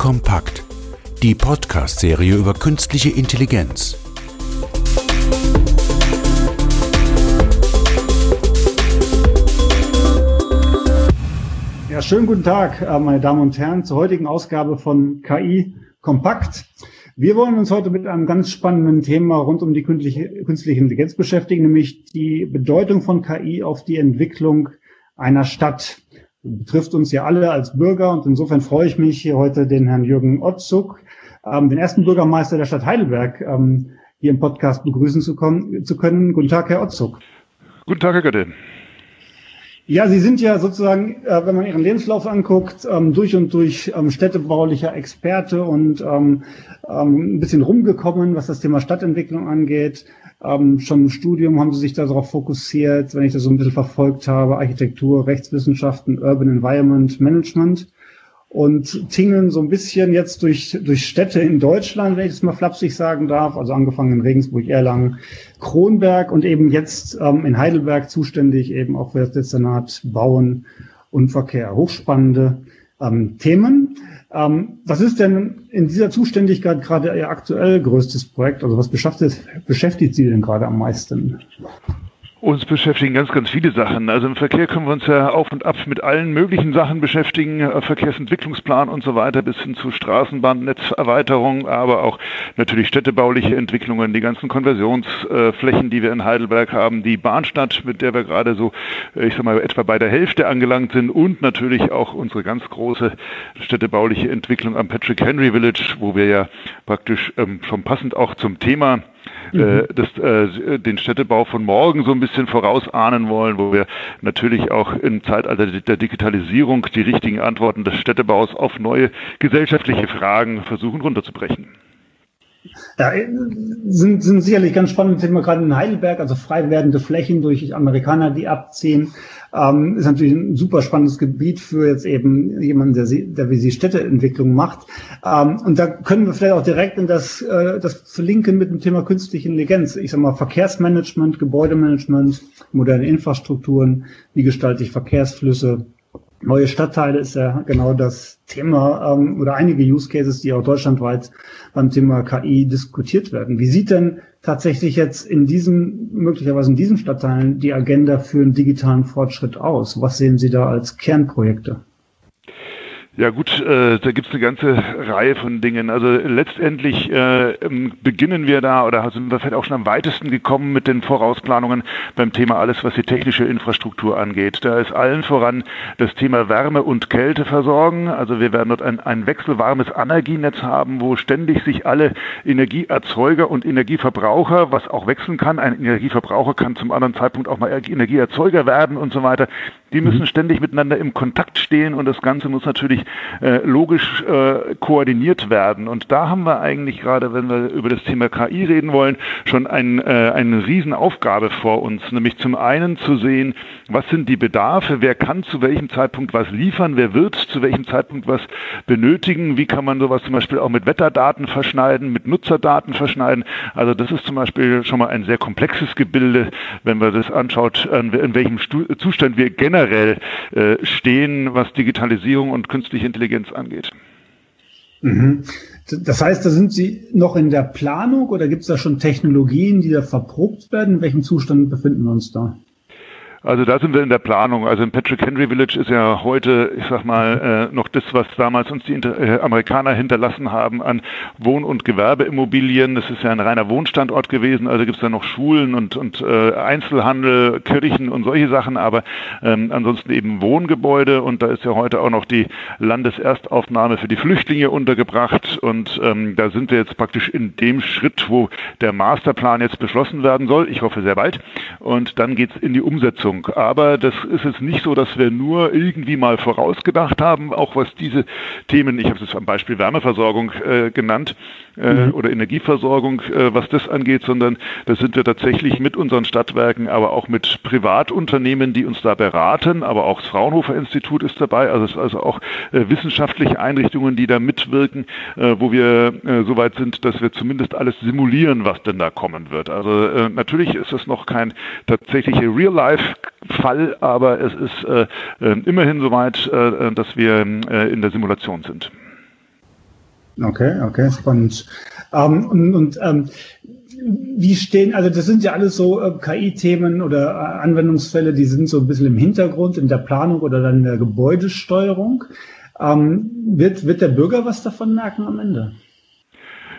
Kompakt, die Podcast-Serie über künstliche Intelligenz. Ja, schönen guten Tag, äh, meine Damen und Herren, zur heutigen Ausgabe von KI Kompakt. Wir wollen uns heute mit einem ganz spannenden Thema rund um die künstliche, künstliche Intelligenz beschäftigen, nämlich die Bedeutung von KI auf die Entwicklung einer Stadt. Betrifft uns ja alle als Bürger und insofern freue ich mich, hier heute den Herrn Jürgen Otzuk, ähm, den ersten Bürgermeister der Stadt Heidelberg, ähm, hier im Podcast begrüßen zu, kommen, zu können. Guten Tag, Herr Otzuk. Guten Tag, Herr Götte. Ja, Sie sind ja sozusagen, äh, wenn man Ihren Lebenslauf anguckt, ähm, durch und durch ähm, städtebaulicher Experte und ähm, ähm, ein bisschen rumgekommen, was das Thema Stadtentwicklung angeht. Ähm, schon im Studium haben Sie sich darauf fokussiert, wenn ich das so ein bisschen verfolgt habe, Architektur, Rechtswissenschaften, Urban Environment Management und tingeln so ein bisschen jetzt durch, durch Städte in Deutschland, wenn ich das mal flapsig sagen darf, also angefangen in Regensburg, Erlangen, Kronberg und eben jetzt ähm, in Heidelberg zuständig eben auch für das Dezernat Bauen und Verkehr. Hochspannende ähm, Themen. Ähm, was ist denn in dieser Zuständigkeit gerade Ihr aktuell größtes Projekt? Also was beschäftigt, beschäftigt Sie denn gerade am meisten? Uns beschäftigen ganz, ganz viele Sachen. Also im Verkehr können wir uns ja auf und ab mit allen möglichen Sachen beschäftigen, äh, Verkehrsentwicklungsplan und so weiter, bis hin zu Straßenbahnnetzerweiterung, aber auch natürlich städtebauliche Entwicklungen, die ganzen Konversionsflächen, die wir in Heidelberg haben, die Bahnstadt, mit der wir gerade so, äh, ich sag mal, etwa bei der Hälfte angelangt sind und natürlich auch unsere ganz große städtebauliche Entwicklung am Patrick Henry Village, wo wir ja praktisch ähm, schon passend auch zum Thema mhm. das, äh, den Städtebau von morgen so ein bisschen vorausahnen wollen, wo wir natürlich auch im Zeitalter der Digitalisierung die richtigen Antworten des Städtebaus auf neue gesellschaftliche Fragen versuchen runterzubrechen. Ja, sind, sind sicherlich ganz spannende Themen, gerade in Heidelberg, also frei werdende Flächen durch Amerikaner, die abziehen. Ähm, ist natürlich ein super spannendes Gebiet für jetzt eben jemanden, der, sie, der wie sie Städteentwicklung macht. Ähm, und da können wir vielleicht auch direkt in das, äh, das verlinken mit dem Thema künstliche Intelligenz. Ich sag mal Verkehrsmanagement, Gebäudemanagement, moderne Infrastrukturen, wie gestalte ich Verkehrsflüsse, Neue Stadtteile ist ja genau das Thema ähm, oder einige Use Cases, die auch deutschlandweit beim Thema KI diskutiert werden. Wie sieht denn tatsächlich jetzt in diesem, möglicherweise in diesen Stadtteilen die Agenda für einen digitalen Fortschritt aus? Was sehen Sie da als Kernprojekte? Ja gut, äh, da gibt's eine ganze Reihe von Dingen. Also letztendlich äh, ähm, beginnen wir da oder sind wir vielleicht auch schon am weitesten gekommen mit den Vorausplanungen beim Thema alles, was die technische Infrastruktur angeht. Da ist allen voran das Thema Wärme- und Kälteversorgen. Also wir werden dort ein, ein wechselwarmes Energienetz haben, wo ständig sich alle Energieerzeuger und Energieverbraucher, was auch wechseln kann, ein Energieverbraucher kann zum anderen Zeitpunkt auch mal Energieerzeuger werden und so weiter, die müssen mhm. ständig miteinander im Kontakt stehen und das Ganze muss natürlich äh, logisch äh, koordiniert werden. Und da haben wir eigentlich gerade, wenn wir über das Thema KI reden wollen, schon ein, äh, eine Riesenaufgabe vor uns, nämlich zum einen zu sehen, was sind die Bedarfe, wer kann zu welchem Zeitpunkt was liefern, wer wird zu welchem Zeitpunkt was benötigen, wie kann man sowas zum Beispiel auch mit Wetterdaten verschneiden, mit Nutzerdaten verschneiden. Also das ist zum Beispiel schon mal ein sehr komplexes Gebilde, wenn man das anschaut, in welchem Zustand wir generell äh, stehen, was Digitalisierung und künstliche Intelligenz angeht. Mhm. Das heißt, da sind Sie noch in der Planung oder gibt es da schon Technologien, die da verprobt werden? In welchem Zustand befinden wir uns da? Also da sind wir in der Planung. Also im Patrick Henry Village ist ja heute, ich sag mal, äh, noch das, was damals uns die Inter äh, Amerikaner hinterlassen haben an Wohn- und Gewerbeimmobilien. Das ist ja ein reiner Wohnstandort gewesen. Also gibt es da noch Schulen und, und äh, Einzelhandel, Kirchen und solche Sachen, aber ähm, ansonsten eben Wohngebäude. Und da ist ja heute auch noch die Landeserstaufnahme für die Flüchtlinge untergebracht. Und ähm, da sind wir jetzt praktisch in dem Schritt, wo der Masterplan jetzt beschlossen werden soll. Ich hoffe sehr bald. Und dann geht's in die Umsetzung. Lösung. Aber das ist jetzt nicht so, dass wir nur irgendwie mal vorausgedacht haben, auch was diese Themen, ich habe es am Beispiel Wärmeversorgung äh, genannt äh, mhm. oder Energieversorgung, äh, was das angeht, sondern da sind wir tatsächlich mit unseren Stadtwerken, aber auch mit Privatunternehmen, die uns da beraten, aber auch das Fraunhofer Institut ist dabei, also, also auch äh, wissenschaftliche Einrichtungen, die da mitwirken, äh, wo wir äh, so weit sind, dass wir zumindest alles simulieren, was denn da kommen wird. Also äh, natürlich ist es noch kein tatsächlicher Real-Life Fall, aber es ist äh, äh, immerhin soweit, äh, dass wir äh, in der Simulation sind. Okay, okay, spannend. Ähm, und, und ähm, wie stehen, also das sind ja alles so äh, KI-Themen oder äh, Anwendungsfälle, die sind so ein bisschen im Hintergrund in der Planung oder dann in der Gebäudesteuerung. Ähm, wird, wird der Bürger was davon merken am Ende?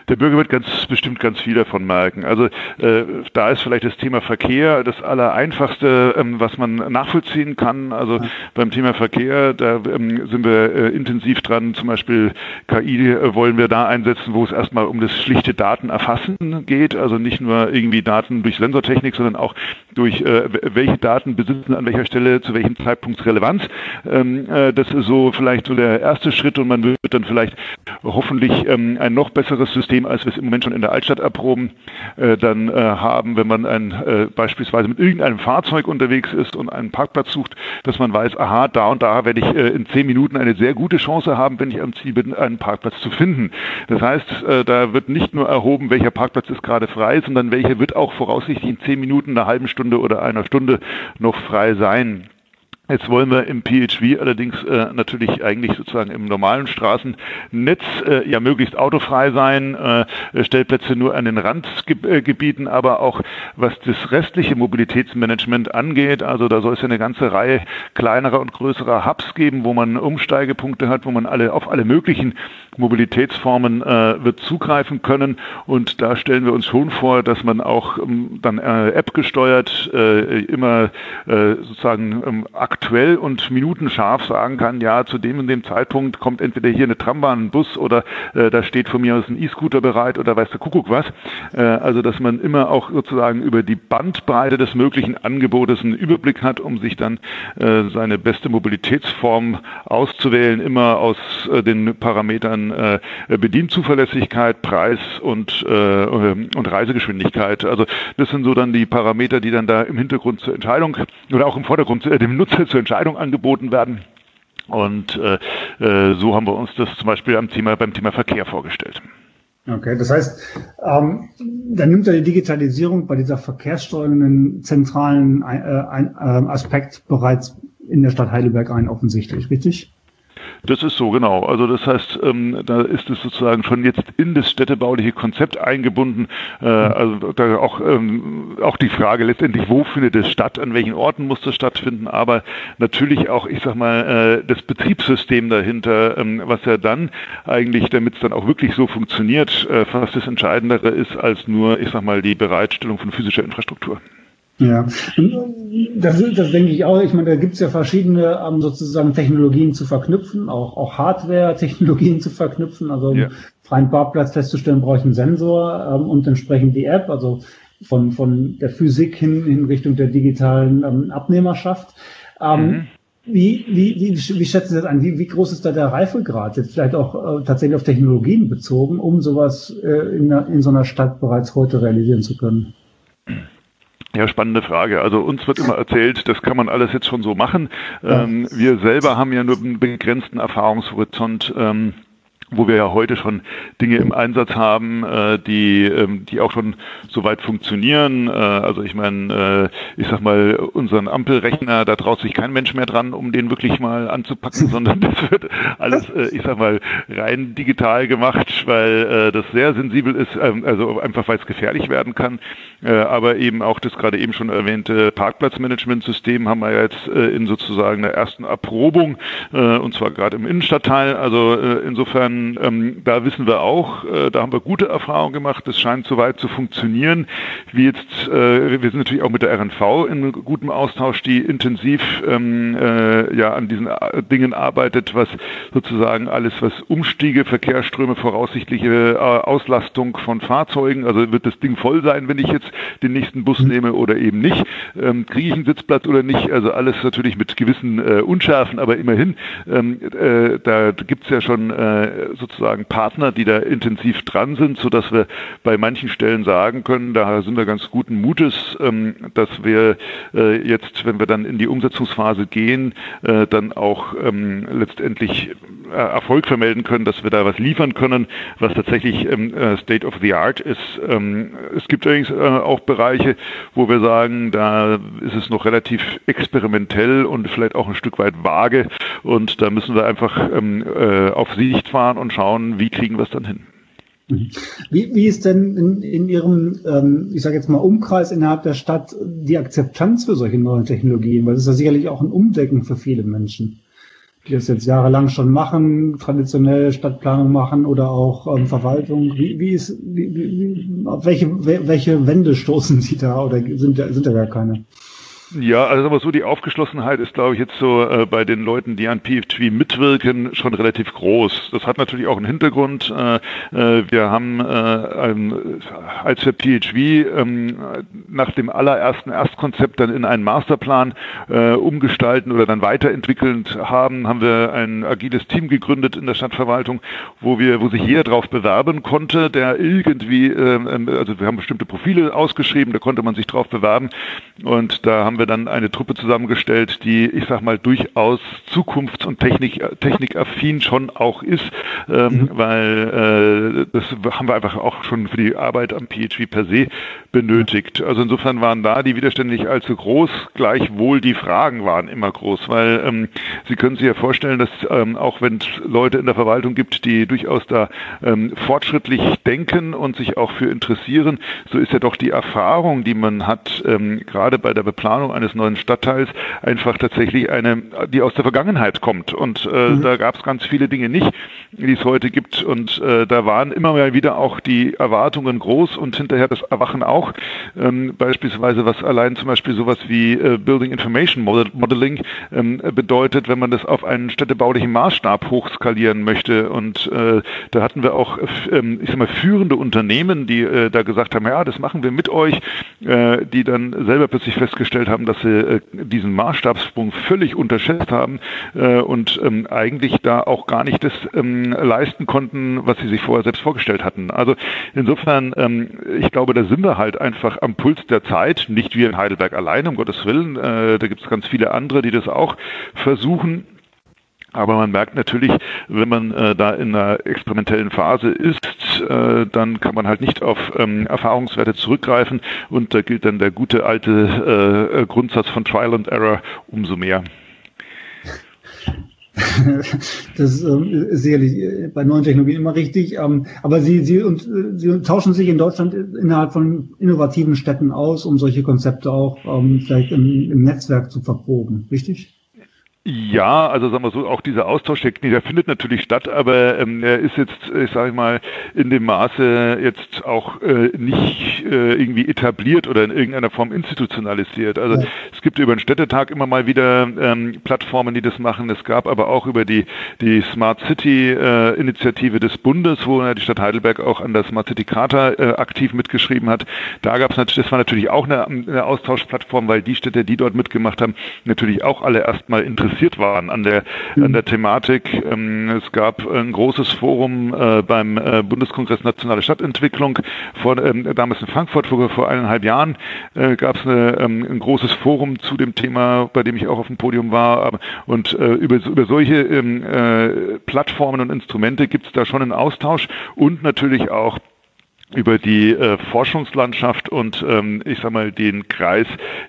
Der Bürger wird ganz bestimmt ganz viel davon merken. Also äh, da ist vielleicht das Thema Verkehr das allereinfachste, ähm, was man nachvollziehen kann. Also ja. beim Thema Verkehr, da ähm, sind wir äh, intensiv dran. Zum Beispiel KI äh, wollen wir da einsetzen, wo es erstmal um das schlichte Datenerfassen geht. Also nicht nur irgendwie Daten durch Sensortechnik, sondern auch durch äh, welche Daten besitzen an welcher Stelle zu welchem Zeitpunkt Relevanz. Ähm, äh, das ist so vielleicht so der erste Schritt und man wird dann vielleicht hoffentlich ähm, ein noch besseres System als wir es im Moment schon in der Altstadt erproben, äh, dann äh, haben, wenn man ein, äh, beispielsweise mit irgendeinem Fahrzeug unterwegs ist und einen Parkplatz sucht, dass man weiß, aha, da und da werde ich äh, in zehn Minuten eine sehr gute Chance haben, wenn ich am Ziel bin, einen Parkplatz zu finden. Das heißt, da wird nicht nur erhoben, welcher Parkplatz ist gerade frei, sondern welcher wird auch voraussichtlich in zehn Minuten, einer halben Stunde oder einer Stunde noch frei sein. Jetzt wollen wir im PHV allerdings äh, natürlich eigentlich sozusagen im normalen Straßennetz äh, ja möglichst autofrei sein, äh, Stellplätze nur an den Randgebieten, aber auch was das restliche Mobilitätsmanagement angeht, also da soll es ja eine ganze Reihe kleinerer und größerer Hubs geben, wo man Umsteigepunkte hat, wo man alle auf alle möglichen Mobilitätsformen äh, wird zugreifen können. Und da stellen wir uns schon vor, dass man auch ähm, dann äh, App gesteuert äh, immer äh, sozusagen ähm, aktuell und minutenscharf sagen kann, ja, zu dem und dem Zeitpunkt kommt entweder hier eine Trambahn, ein Bus oder äh, da steht von mir aus ein E-Scooter bereit oder weiß der Kuckuck was. Äh, also, dass man immer auch sozusagen über die Bandbreite des möglichen Angebotes einen Überblick hat, um sich dann äh, seine beste Mobilitätsform auszuwählen, immer aus äh, den Parametern äh, Bedienzuverlässigkeit, Preis und, äh, und Reisegeschwindigkeit. Also, das sind so dann die Parameter, die dann da im Hintergrund zur Entscheidung oder auch im Vordergrund äh, dem Nutzer zur Entscheidung angeboten werden. Und äh, äh, so haben wir uns das zum Beispiel am Thema, beim Thema Verkehr vorgestellt. Okay, das heißt, ähm, dann nimmt ja die Digitalisierung bei dieser Verkehrssteuerung einen zentralen äh, ein, äh, Aspekt bereits in der Stadt Heidelberg ein, offensichtlich, richtig? Das ist so, genau. Also das heißt, ähm, da ist es sozusagen schon jetzt in das städtebauliche Konzept eingebunden. Äh, also da auch, ähm, auch die Frage letztendlich, wo findet es statt, an welchen Orten muss das stattfinden, aber natürlich auch, ich sag mal, äh, das Betriebssystem dahinter, ähm, was ja dann eigentlich, damit es dann auch wirklich so funktioniert, äh, fast das Entscheidendere ist als nur, ich sag mal, die Bereitstellung von physischer Infrastruktur. Ja, das, das denke ich auch. Ich meine, da gibt es ja verschiedene ähm, sozusagen Technologien zu verknüpfen, auch, auch Hardware-Technologien zu verknüpfen. Also um ja. freien Parkplatz festzustellen, brauche ich einen Sensor ähm, und entsprechend die App, also von, von der Physik hin in Richtung der digitalen ähm, Abnehmerschaft. Ähm, mhm. Wie, wie, wie, wie schätzen Sie das an? Wie, wie groß ist da der Reifegrad? Jetzt vielleicht auch äh, tatsächlich auf Technologien bezogen, um sowas äh, in, in so einer Stadt bereits heute realisieren zu können? Ja, spannende Frage. Also uns wird immer erzählt, das kann man alles jetzt schon so machen. Ähm, wir selber haben ja nur einen begrenzten Erfahrungshorizont. Ähm, wo wir ja heute schon Dinge im Einsatz haben, äh, die, ähm, die auch schon soweit funktionieren. Äh, also ich meine, äh, ich sag mal, unseren Ampelrechner, da traut sich kein Mensch mehr dran, um den wirklich mal anzupacken, sondern das wird alles, äh, ich sag mal, rein digital gemacht, weil äh, das sehr sensibel ist, ähm, also einfach weil es gefährlich werden kann. Äh, aber eben auch das gerade eben schon erwähnte Parkplatzmanagementsystem haben wir jetzt äh, in sozusagen der ersten Erprobung, äh, und zwar gerade im Innenstadtteil. Also äh, insofern ähm, da wissen wir auch, äh, da haben wir gute Erfahrungen gemacht. Das scheint soweit zu funktionieren. Wie jetzt, äh, wir sind natürlich auch mit der RNV in gutem Austausch, die intensiv ähm, äh, ja an diesen äh, Dingen arbeitet, was sozusagen alles, was Umstiege, Verkehrsströme, voraussichtliche äh, Auslastung von Fahrzeugen, also wird das Ding voll sein, wenn ich jetzt den nächsten Bus mhm. nehme oder eben nicht, ähm, kriege ich einen Sitzplatz oder nicht, also alles natürlich mit gewissen äh, Unschärfen, aber immerhin, ähm, äh, da gibt's ja schon äh, sozusagen Partner, die da intensiv dran sind, so dass wir bei manchen Stellen sagen können, da sind wir ganz guten Mutes, ähm, dass wir äh, jetzt, wenn wir dann in die Umsetzungsphase gehen, äh, dann auch ähm, letztendlich äh, Erfolg vermelden können, dass wir da was liefern können, was tatsächlich ähm, State of the Art ist. es gibt übrigens auch Bereiche, wo wir sagen, da ist es noch relativ experimentell und vielleicht auch ein Stück weit vage und da müssen wir einfach auf Sicht fahren Stadtplan und schauen, wie kriegen wir es dann hin. Wie, wie ist denn in, in Ihrem, ähm, ich sage jetzt mal, Umkreis innerhalb der Stadt die Akzeptanz für solche neuen Technologien? Weil das ist ja sicherlich auch ein Umdenken für viele Menschen, die das jetzt jahrelang schon machen, traditionell Stadtplanung machen oder auch ähm, Verwaltung. Wie, wie ist, wie, wie, auf welche, welche Wände stoßen Sie da oder sind, sind da gar keine? Ja, also aber so die Aufgeschlossenheit ist, glaube ich, jetzt so äh, bei den Leuten, die an PFTV mitwirken, schon relativ groß. Das hat natürlich auch einen Hintergrund. Äh, äh, wir haben, äh, ähm, als wir PHV ähm, nach dem allerersten Erstkonzept dann in einen Masterplan äh, umgestalten oder dann weiterentwickelnd haben, haben wir ein agiles Team gegründet in der Stadtverwaltung, wo wir, wo sich jeder drauf bewerben konnte, der irgendwie, ähm, ähm, also wir haben bestimmte Profile ausgeschrieben, da konnte man sich drauf bewerben und da haben wir wir dann eine Truppe zusammengestellt, die, ich sag mal, durchaus zukunfts- und Technik, technikaffin schon auch ist, ähm, mhm. weil äh, das haben wir einfach auch schon für die Arbeit am PHP per se benötigt. Also insofern waren da die Widerstände nicht allzu groß, gleichwohl die Fragen waren immer groß, weil ähm, Sie können sich ja vorstellen, dass ähm, auch wenn es Leute in der Verwaltung gibt, die durchaus da ähm, fortschrittlich denken und sich auch für interessieren, so ist ja doch die Erfahrung, die man hat, ähm, gerade bei der Beplanung eines neuen Stadtteils einfach tatsächlich eine, die aus der Vergangenheit kommt. Und äh, mhm. da gab es ganz viele Dinge nicht, die es heute gibt. Und äh, da waren immer mal wieder auch die Erwartungen groß und hinterher das Erwachen auch. Ähm, beispielsweise was allein zum Beispiel sowas wie äh, Building Information Modeling ähm, bedeutet, wenn man das auf einen städtebaulichen Maßstab hochskalieren möchte. Und äh, da hatten wir auch, ähm, ich sag mal, führende Unternehmen, die äh, da gesagt haben, ja, das machen wir mit euch, äh, die dann selber plötzlich festgestellt haben, haben, dass sie äh, diesen Maßstabssprung völlig unterschätzt haben äh, und ähm, eigentlich da auch gar nicht das ähm, leisten konnten, was sie sich vorher selbst vorgestellt hatten. Also insofern, ähm, ich glaube, da sind wir halt einfach am Puls der Zeit, nicht wir in Heidelberg allein, um Gottes Willen. Äh, da gibt es ganz viele andere, die das auch versuchen. Aber man merkt natürlich, wenn man äh, da in einer experimentellen Phase ist, äh, dann kann man halt nicht auf ähm, Erfahrungswerte zurückgreifen und da gilt dann der gute alte äh, Grundsatz von Trial and Error umso mehr. Das ähm, ist sicherlich äh, bei neuen Technologien immer richtig. Ähm, aber Sie, Sie, und, äh, Sie tauschen sich in Deutschland innerhalb von innovativen Städten aus, um solche Konzepte auch ähm, vielleicht im, im Netzwerk zu verproben, richtig? Ja, also sagen wir so, auch dieser Austausch, der, der findet natürlich statt, aber ähm, er ist jetzt, ich sage mal, in dem Maße jetzt auch äh, nicht äh, irgendwie etabliert oder in irgendeiner Form institutionalisiert. Also ja. es gibt über den Städtetag immer mal wieder ähm, Plattformen, die das machen. Es gab aber auch über die, die Smart City äh, Initiative des Bundes, wo die Stadt Heidelberg auch an der Smart City Charta äh, aktiv mitgeschrieben hat. Da gab es natürlich, das war natürlich auch eine, eine Austauschplattform, weil die Städte, die dort mitgemacht haben, natürlich auch alle erstmal interessiert interessiert waren an der, an mhm. der Thematik. Ähm, es gab ein großes Forum äh, beim äh, Bundeskongress Nationale Stadtentwicklung vor, ähm, damals in Frankfurt vor, vor eineinhalb Jahren äh, gab es ähm, ein großes Forum zu dem Thema, bei dem ich auch auf dem Podium war. Und über, über solche Plattformen und Instrumente gibt es da schon einen Austausch und natürlich auch über die äh, Forschungslandschaft und ähm, ich sag mal den Kreis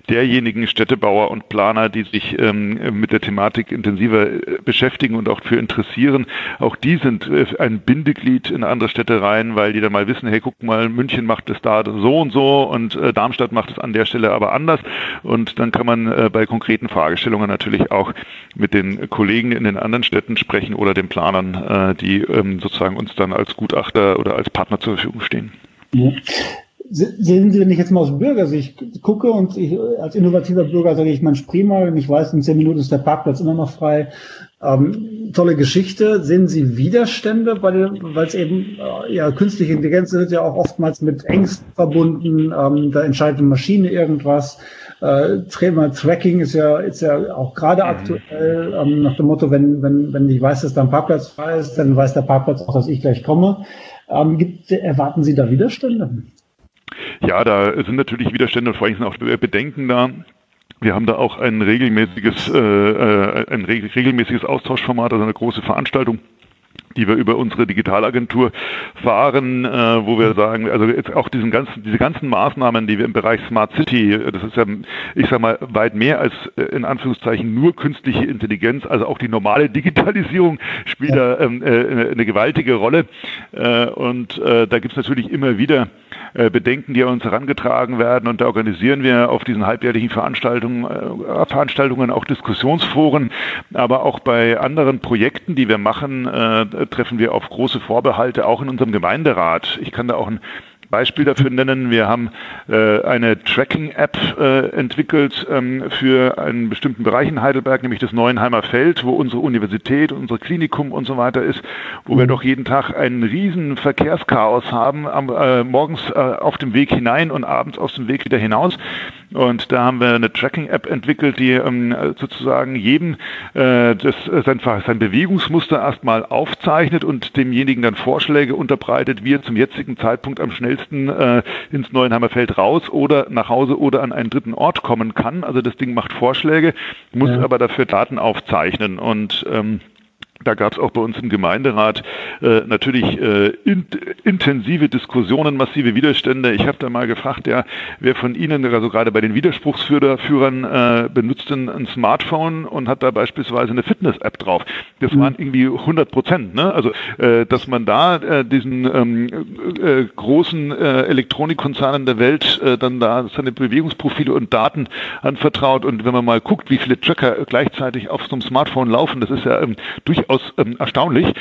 derjenigen Städtebauer und Planer, die sich ähm, mit der Thematik intensiver äh, beschäftigen und auch für interessieren. Auch die sind äh, ein Bindeglied in andere Städte rein, weil die dann mal wissen, hey, guck mal, München macht es da so und so und äh, Darmstadt macht es an der Stelle aber anders. Und dann kann man äh, bei konkreten Fragestellungen natürlich auch mit den Kollegen in den anderen Städten sprechen oder den Planern, äh, die ähm, sozusagen uns dann als Gutachter oder als Partner zur Verfügung stehen. Ja. Sehen Sie, wenn ich jetzt mal aus Bürgersicht gucke und ich als innovativer Bürger sage ich, man mal, und ich weiß, in zehn Minuten ist der Parkplatz immer noch frei. Ähm, tolle Geschichte. Sehen Sie Widerstände, weil es eben, äh, ja, künstliche Intelligenz wird ja auch oftmals mit Ängsten verbunden. Ähm, da entscheidet eine Maschine irgendwas. Äh, Thema Tracking ist ja, ist ja auch gerade mhm. aktuell ähm, nach dem Motto, wenn, wenn, wenn ich weiß, dass da ein Parkplatz frei ist, dann weiß der Parkplatz auch, dass ich gleich komme. Ähm, gibt, erwarten Sie da Widerstände? Ja, da sind natürlich Widerstände und vor allem sind auch Bedenken da. Wir haben da auch ein regelmäßiges, äh, äh ein regelmäßiges Austauschformat, also eine große Veranstaltung die wir über unsere Digitalagentur fahren, äh, wo wir sagen, also jetzt auch diesen ganzen, diese ganzen Maßnahmen, die wir im Bereich Smart City, das ist ja, ich sag mal, weit mehr als äh, in Anführungszeichen nur künstliche Intelligenz, also auch die normale Digitalisierung spielt da ähm, äh, eine gewaltige Rolle. Äh, und äh, da gibt's natürlich immer wieder äh, Bedenken, die an uns herangetragen werden. Und da organisieren wir auf diesen halbjährlichen Veranstaltungen, äh, Veranstaltungen auch Diskussionsforen, aber auch bei anderen Projekten, die wir machen, äh, treffen wir auf große Vorbehalte, auch in unserem Gemeinderat. Ich kann da auch ein Beispiel dafür nennen. Wir haben äh, eine Tracking-App äh, entwickelt ähm, für einen bestimmten Bereich in Heidelberg, nämlich das Neuenheimer Feld, wo unsere Universität, unser Klinikum und so weiter ist, wo wir mhm. doch jeden Tag einen riesen Verkehrschaos haben, am, äh, morgens äh, auf dem Weg hinein und abends aus dem Weg wieder hinaus. Und da haben wir eine Tracking-App entwickelt, die ähm, sozusagen jedem äh, das, äh, sein, sein Bewegungsmuster erstmal aufzeichnet und demjenigen dann Vorschläge unterbreitet, wie er zum jetzigen Zeitpunkt am schnellsten äh, ins Neuenheimer Feld raus oder nach Hause oder an einen dritten Ort kommen kann. Also das Ding macht Vorschläge, muss ja. aber dafür Daten aufzeichnen und ähm, da gab es auch bei uns im Gemeinderat äh, natürlich äh, in, intensive Diskussionen, massive Widerstände. Ich habe da mal gefragt, ja, wer von Ihnen, also gerade bei den Widerspruchsführern, äh, benutzt denn ein Smartphone und hat da beispielsweise eine Fitness-App drauf? Das mhm. waren irgendwie 100 Prozent. Ne? Also, äh, dass man da äh, diesen ähm, äh, großen äh, Elektronikkonzernen der Welt äh, dann da seine Bewegungsprofile und Daten anvertraut und wenn man mal guckt, wie viele Tracker gleichzeitig auf so einem Smartphone laufen, das ist ja ähm, durchaus durchaus ähm, erstaunlich.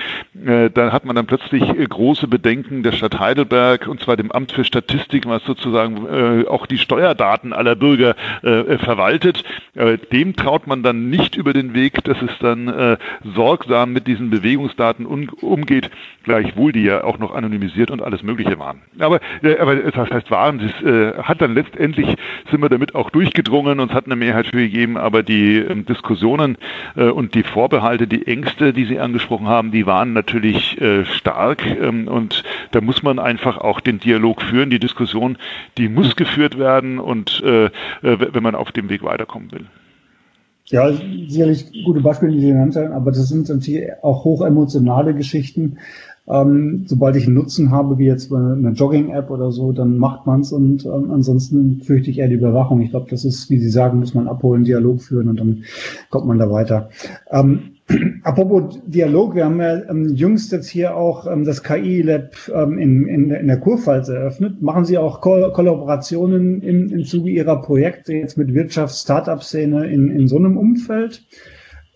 Äh, da hat man dann plötzlich äh, große Bedenken der Stadt Heidelberg und zwar dem Amt für Statistik, was sozusagen äh, auch die Steuerdaten aller Bürger äh, verwaltet. Äh, dem traut man dann nicht über den Weg, dass es dann äh, sorgsam mit diesen Bewegungsdaten un umgeht, gleichwohl die ja auch noch anonymisiert und alles Mögliche waren. Aber, aber das heißt waren, das hat dann letztendlich sind wir damit auch durchgedrungen und es hat eine Mehrheit für gegeben, aber die ähm, Diskussionen und die Vorbehalte, die Ängste, die Sie angesprochen haben, die waren natürlich äh, stark ähm, und da muss man einfach auch den Dialog führen. Die Diskussion, die muss hm. geführt werden und äh, äh wenn man auf dem Weg weiterkommen will. Ja, sicherlich gute Beispiele, die Sie genannt haben, aber das sind natürlich auch hochemotionale Geschichten. Ähm, sobald ich einen Nutzen habe, wie jetzt eine Jogging-App oder so, dann macht man's und ähm, ansonsten fürchte ich eher die Überwachung. Ich glaube, das ist, wie Sie sagen, muss man abholen, Dialog führen und dann kommt man da weiter. Ähm, Apropos Dialog, wir haben ja ähm, jüngst jetzt hier auch ähm, das KI-Lab ähm, in, in, in, der Kurpfalz eröffnet. Machen Sie auch Ko Kollaborationen im, im Zuge Ihrer Projekte jetzt mit Wirtschafts-Startup-Szene in, in so einem Umfeld?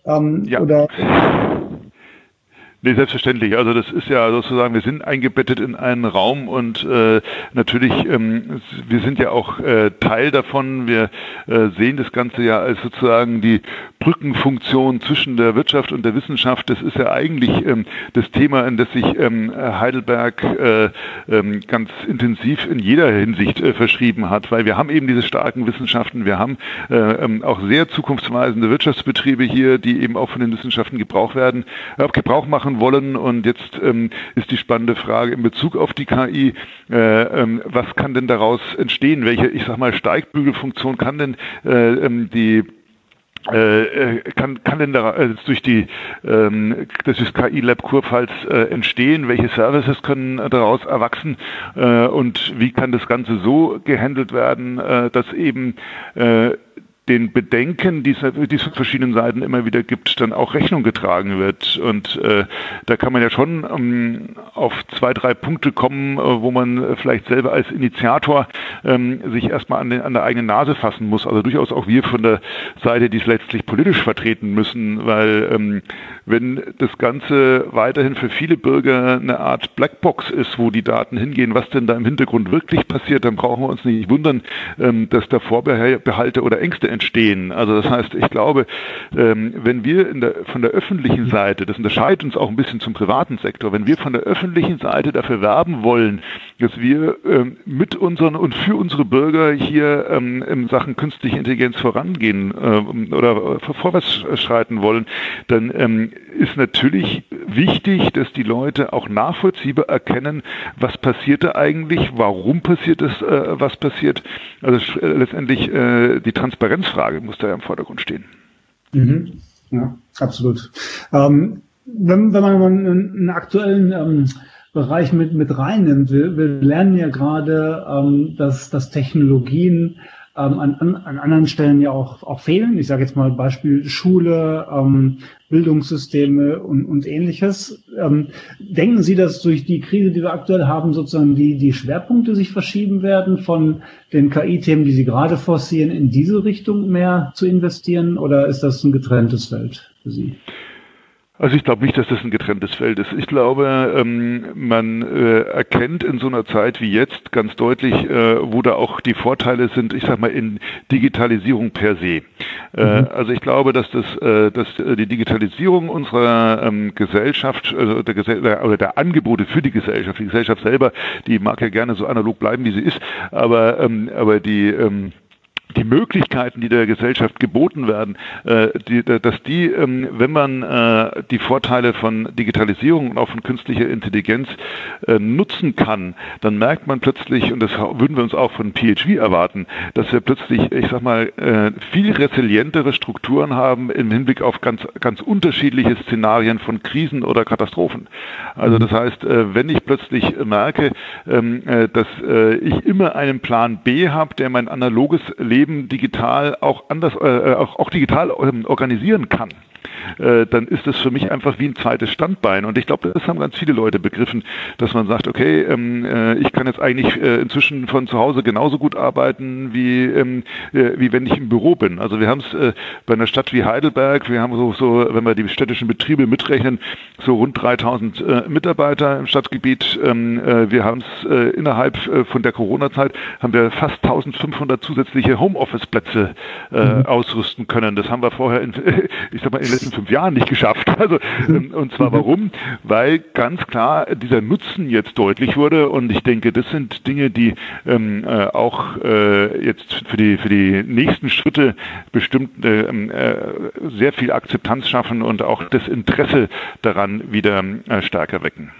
Ähm, ja. Oder Nee, selbstverständlich. Also das ist ja sozusagen, wir sind eingebettet in einen Raum und äh, natürlich, ähm, wir sind ja auch äh, Teil davon. Wir äh, sehen das Ganze ja als sozusagen die Brückenfunktion zwischen der Wirtschaft und der Wissenschaft. Das ist ja eigentlich ähm, das Thema, in das sich ähm, Heidelberg äh, ähm, ganz intensiv in jeder Hinsicht äh, verschrieben hat, weil wir haben eben diese starken Wissenschaften, wir haben äh, ähm, auch sehr zukunftsweisende Wirtschaftsbetriebe hier, die eben auch von den Wissenschaften Gebrauch werden, äh, Gebrauch machen wollen. Und jetzt ähm, ist die spannende Frage in Bezug auf die KI, äh, ähm, was kann denn daraus entstehen? Welche, ich sag mal, Steigbügelfunktion kann denn äh, ähm, die äh, äh, kann, kann denn da, äh, durch die ähm, das KI Lab Kurpfalz äh, entstehen? Welche Services können daraus erwachsen? Und wie kann das Ganze so gehandelt werden, dass eben den Bedenken, die es von verschiedenen Seiten immer wieder gibt, dann auch Rechnung getragen wird. Und äh, da kann man ja schon ähm, auf zwei, drei Punkte kommen, äh, wo man vielleicht selber als Initiator ähm, sich erstmal an, den, an der eigenen Nase fassen muss. Also durchaus auch wir von der Seite, die es letztlich politisch vertreten müssen, weil ähm, wenn das Ganze weiterhin für viele Bürger eine Art Blackbox ist, wo die Daten hingehen, was denn da im Hintergrund wirklich passiert, dann brauchen wir uns nicht wundern, ähm, dass da Vorbehalte oder Ängste entstehen. Also das heißt, ich glaube, ähm, wenn wir der, von der öffentlichen Seite, das unterscheidet uns auch ein bisschen zum privaten Sektor, wenn wir von der öffentlichen Seite dafür werben wollen, dass wir ähm, mit unseren und für unsere Bürger hier in Sachen künstliche Intelligenz vorangehen oder vorwärts schreiten wollen, dann ist natürlich wichtig, dass die Leute auch nachvollziehbar erkennen, was passiert da eigentlich, warum passiert es, äh, was passiert. Also äh, letztendlich äh, die Transparenzfrage muss da ja im Vordergrund stehen. Mhm. Ja, absolut. Ähm, wenn, wenn man einen, einen aktuellen ähm, Bereich mit, mit reinnimmt, wir, wir lernen ja gerade, ähm, dass, dass Technologien ähm, an, an, an anderen Stellen ja auch, auch fehlen. Ich sage jetzt mal Beispiel Schule, ähm, Bildungssysteme und, und ähnliches. Ähm, denken Sie, dass durch die Krise, die wir aktuell haben, sozusagen die, die Schwerpunkte sich verschieben werden von den KI-Themen, die Sie gerade forcieren, in diese Richtung mehr zu investieren? Oder ist das ein getrenntes Feld für Sie? Also ich glaube nicht, dass das ein getrenntes Feld ist. Ich glaube, ähm, man äh, erkennt in so einer Zeit wie jetzt ganz deutlich, äh, wo da auch die Vorteile sind, ich sag mal, in Digitalisierung per se. Äh, mhm. Also ich glaube, dass das, äh, dass die Digitalisierung unserer ähm, Gesellschaft, also der, Gesell oder der Angebote für die Gesellschaft, die Gesellschaft selber, die mag ja gerne so analog bleiben, wie sie ist, aber, ähm, aber die ähm, die Möglichkeiten, die der Gesellschaft geboten werden, äh, die, dass die, ähm, wenn man äh, die Vorteile von Digitalisierung und auch von künstlicher Intelligenz äh, nutzen kann, dann merkt man plötzlich, und das würden wir uns auch von PHV erwarten, dass wir plötzlich, ich sag mal, viel resilientere Strukturen haben im Hinblick auf ganz, ganz unterschiedliche Szenarien von Krisen oder Katastrophen. Also das heißt, wenn ich plötzlich merke, ähm, äh, dass ich immer einen Plan B habe, der mein analoges Leben Leben digital auch anders, äh, äh auch, auch digital ähm, organisieren kann. Äh, dann ist das für mich einfach wie ein zweites Standbein. Und ich glaube, das haben ganz viele Leute begriffen, dass man sagt, okay, ähm, äh, ich kann jetzt eigentlich äh, inzwischen von zu Hause genauso gut arbeiten, wie, ähm, äh, wie wenn ich im Büro bin. Also wir haben es bei einer Stadt wie Heidelberg, wir haben so, so, wenn wir die städtischen Betriebe mitrechnen, so rund 3000 äh, Mitarbeiter im Stadtgebiet. Ähm, wir haben es innerhalb von der Corona-Zeit, haben wir fast 1500 zusätzliche Homeoffice-Plätze mhm. ausrüsten können. Das haben wir vorher in, ich sag mal, in den letzten fünf Jahren nicht geschafft. Also, ähm, und zwar warum? Weil ganz klar dieser Nutzen jetzt deutlich wurde und ich denke, das sind Dinge, die ähm, äh, auch äh, jetzt für die, für die nächsten Schritte bestimmt ähm, äh, sehr viel Akzeptanz schaffen und auch das Interesse daran wieder äh, stärker wecken.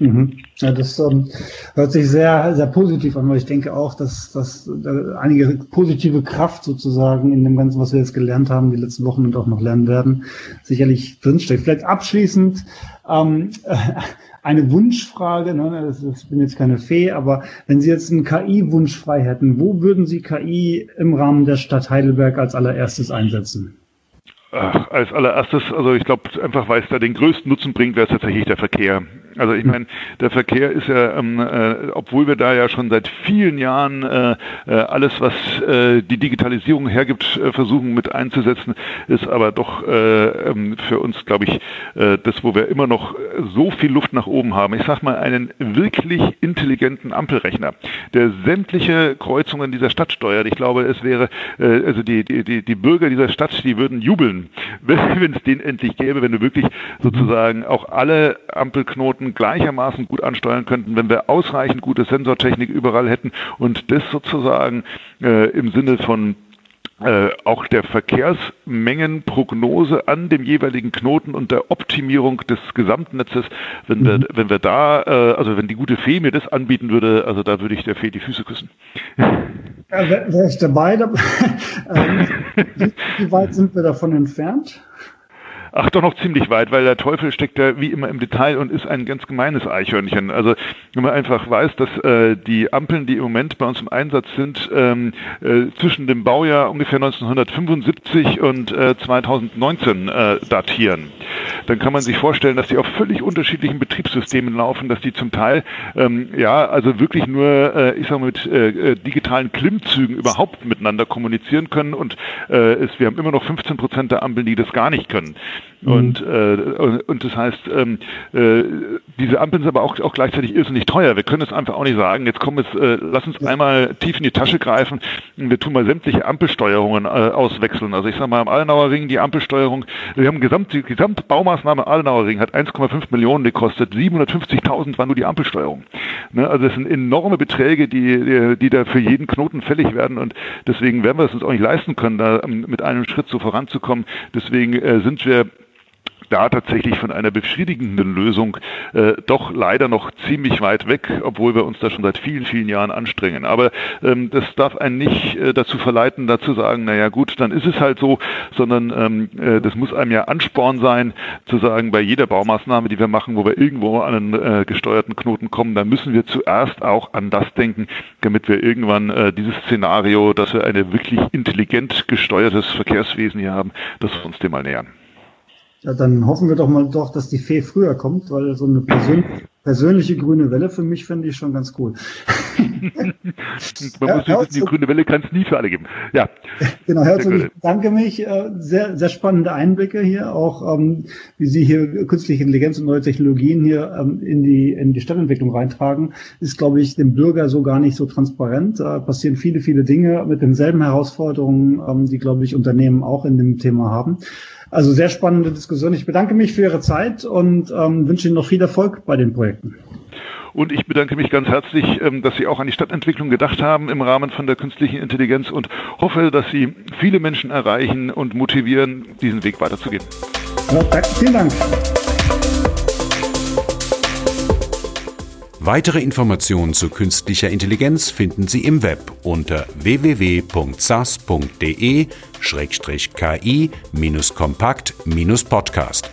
Mhm. Ja, das ähm, hört sich sehr, sehr positiv an, weil ich denke auch, dass, dass äh, einige positive Kraft sozusagen in dem Ganzen, was wir jetzt gelernt haben, die letzten Wochen und auch noch lernen werden, sicherlich drinsteckt. Vielleicht abschließend ähm, äh, eine Wunschfrage, ne, das, das, ich bin jetzt keine Fee, aber wenn Sie jetzt einen KI-Wunsch frei hätten, wo würden Sie KI im Rahmen der Stadt Heidelberg als allererstes einsetzen? Ach, als allererstes, also ich glaube einfach, weil es da den größten Nutzen bringt, wäre es tatsächlich der Verkehr. Also ich meine, der Verkehr ist ja, ähm, äh, obwohl wir da ja schon seit vielen Jahren äh, äh, alles, was äh, die Digitalisierung hergibt, äh, versuchen mit einzusetzen, ist aber doch äh, ähm, für uns, glaube ich, das, wo wir immer noch so viel Luft nach oben haben. Ich sage mal, einen wirklich intelligenten Ampelrechner, der sämtliche Kreuzungen dieser Stadt steuert. Ich glaube, es wäre, also die, die, die Bürger dieser Stadt, die würden jubeln, wenn es den endlich gäbe, wenn du wirklich sozusagen auch alle Ampelknoten Daten gleichermaßen gut ansteuern könnten, wenn wir ausreichend gute Sensortechnik überall hätten und das sozusagen äh, im Sinne von äh, auch der Verkehrsmengenprognose an dem jeweiligen Knoten und der Optimierung des Gesamtnetzes, wenn wir, mhm. wenn wir da, äh, also wenn die gute Fee mir das anbieten würde, also da würde ich der Fee die Füße küssen. Ja, wäre ich dabei. ähm, wie, wie weit sind wir davon entfernt? Ach, doch noch ziemlich weit, weil der Teufel steckt ja wie immer im Detail und ist ein ganz gemeines Eichhörnchen. Also wenn man einfach weiß, dass äh, die Ampeln, die im Moment bei uns im Einsatz sind, ähm, äh, zwischen dem Baujahr ungefähr 1975 und äh, 2019 äh, datieren, dann kann man sich vorstellen, dass die auf völlig unterschiedlichen Betriebssystemen laufen, dass die zum Teil ähm, ja also wirklich nur, äh, ich sage mal, mit äh, äh, digitalen Klimmzügen überhaupt miteinander kommunizieren können und äh, es, wir haben immer noch 15 Prozent der Ampeln, die das gar nicht können. Mhm. Und, äh, und das heißt, ähm, äh, diese Ampeln sind aber auch, auch gleichzeitig irrsinnig teuer. Wir können es einfach auch nicht sagen, jetzt kommen es, lass uns einmal tief in die Tasche greifen und wir tun mal sämtliche Ampelsteuerungen auswechseln. Also ich sage mal, am Adenauer Ring die Ampelsteuerung, wir haben gesamt, die Gesamtbaumaßnahme Adenauer Ring hat 1,5 Millionen gekostet, 750.000 war nur die Ampelsteuerung. Ne? Also das sind enorme Beträge, die, die da für jeden Knoten fällig werden und deswegen werden wir es uns auch nicht leisten können, da ähm, mit einem Schritt so voranzukommen. Deswegen äh, sind wir da tatsächlich von einer befriedigenden Lösung äh, doch leider noch ziemlich weit weg, obwohl wir uns da schon seit vielen, vielen Jahren anstrengen. Aber ähm, das darf einen nicht äh, dazu verleiten, dazu sagen, naja gut, dann ist es halt so, sondern ähm, äh, das muss einem ja Ansporn sein, zu sagen, bei jeder Baumaßnahme, die wir machen, wo wir irgendwo an einen äh, gesteuerten Knoten kommen, dann müssen wir zuerst auch an das denken, damit wir irgendwann äh, dieses Szenario, dass wir ein wirklich intelligent gesteuertes Verkehrswesen hier haben, dass wir uns dem mal nähern. Ja, dann hoffen wir doch mal doch, dass die Fee früher kommt, weil so eine persön persönliche grüne Welle für mich finde ich schon ganz cool. Man ja, muss wissen, die grüne Welle kann es nie für alle geben. Ja. Genau, herzlich ich danke mich. Äh, sehr, sehr spannende Einblicke hier, auch ähm, wie Sie hier künstliche Intelligenz und neue Technologien hier ähm, in die in die Stadtentwicklung reintragen, ist, glaube ich, dem Bürger so gar nicht so transparent. Da passieren viele, viele Dinge mit denselben Herausforderungen, ähm, die, glaube ich, Unternehmen auch in dem Thema haben. Also sehr spannende Diskussion. Ich bedanke mich für Ihre Zeit und ähm, wünsche Ihnen noch viel Erfolg bei den Projekten. Und ich bedanke mich ganz herzlich, ähm, dass Sie auch an die Stadtentwicklung gedacht haben im Rahmen von der künstlichen Intelligenz und hoffe, dass Sie viele Menschen erreichen und motivieren, diesen Weg weiterzugehen. Ja, danke, vielen Dank. Weitere Informationen zu künstlicher Intelligenz finden Sie im Web unter www.sas.de-ki-kompakt-podcast.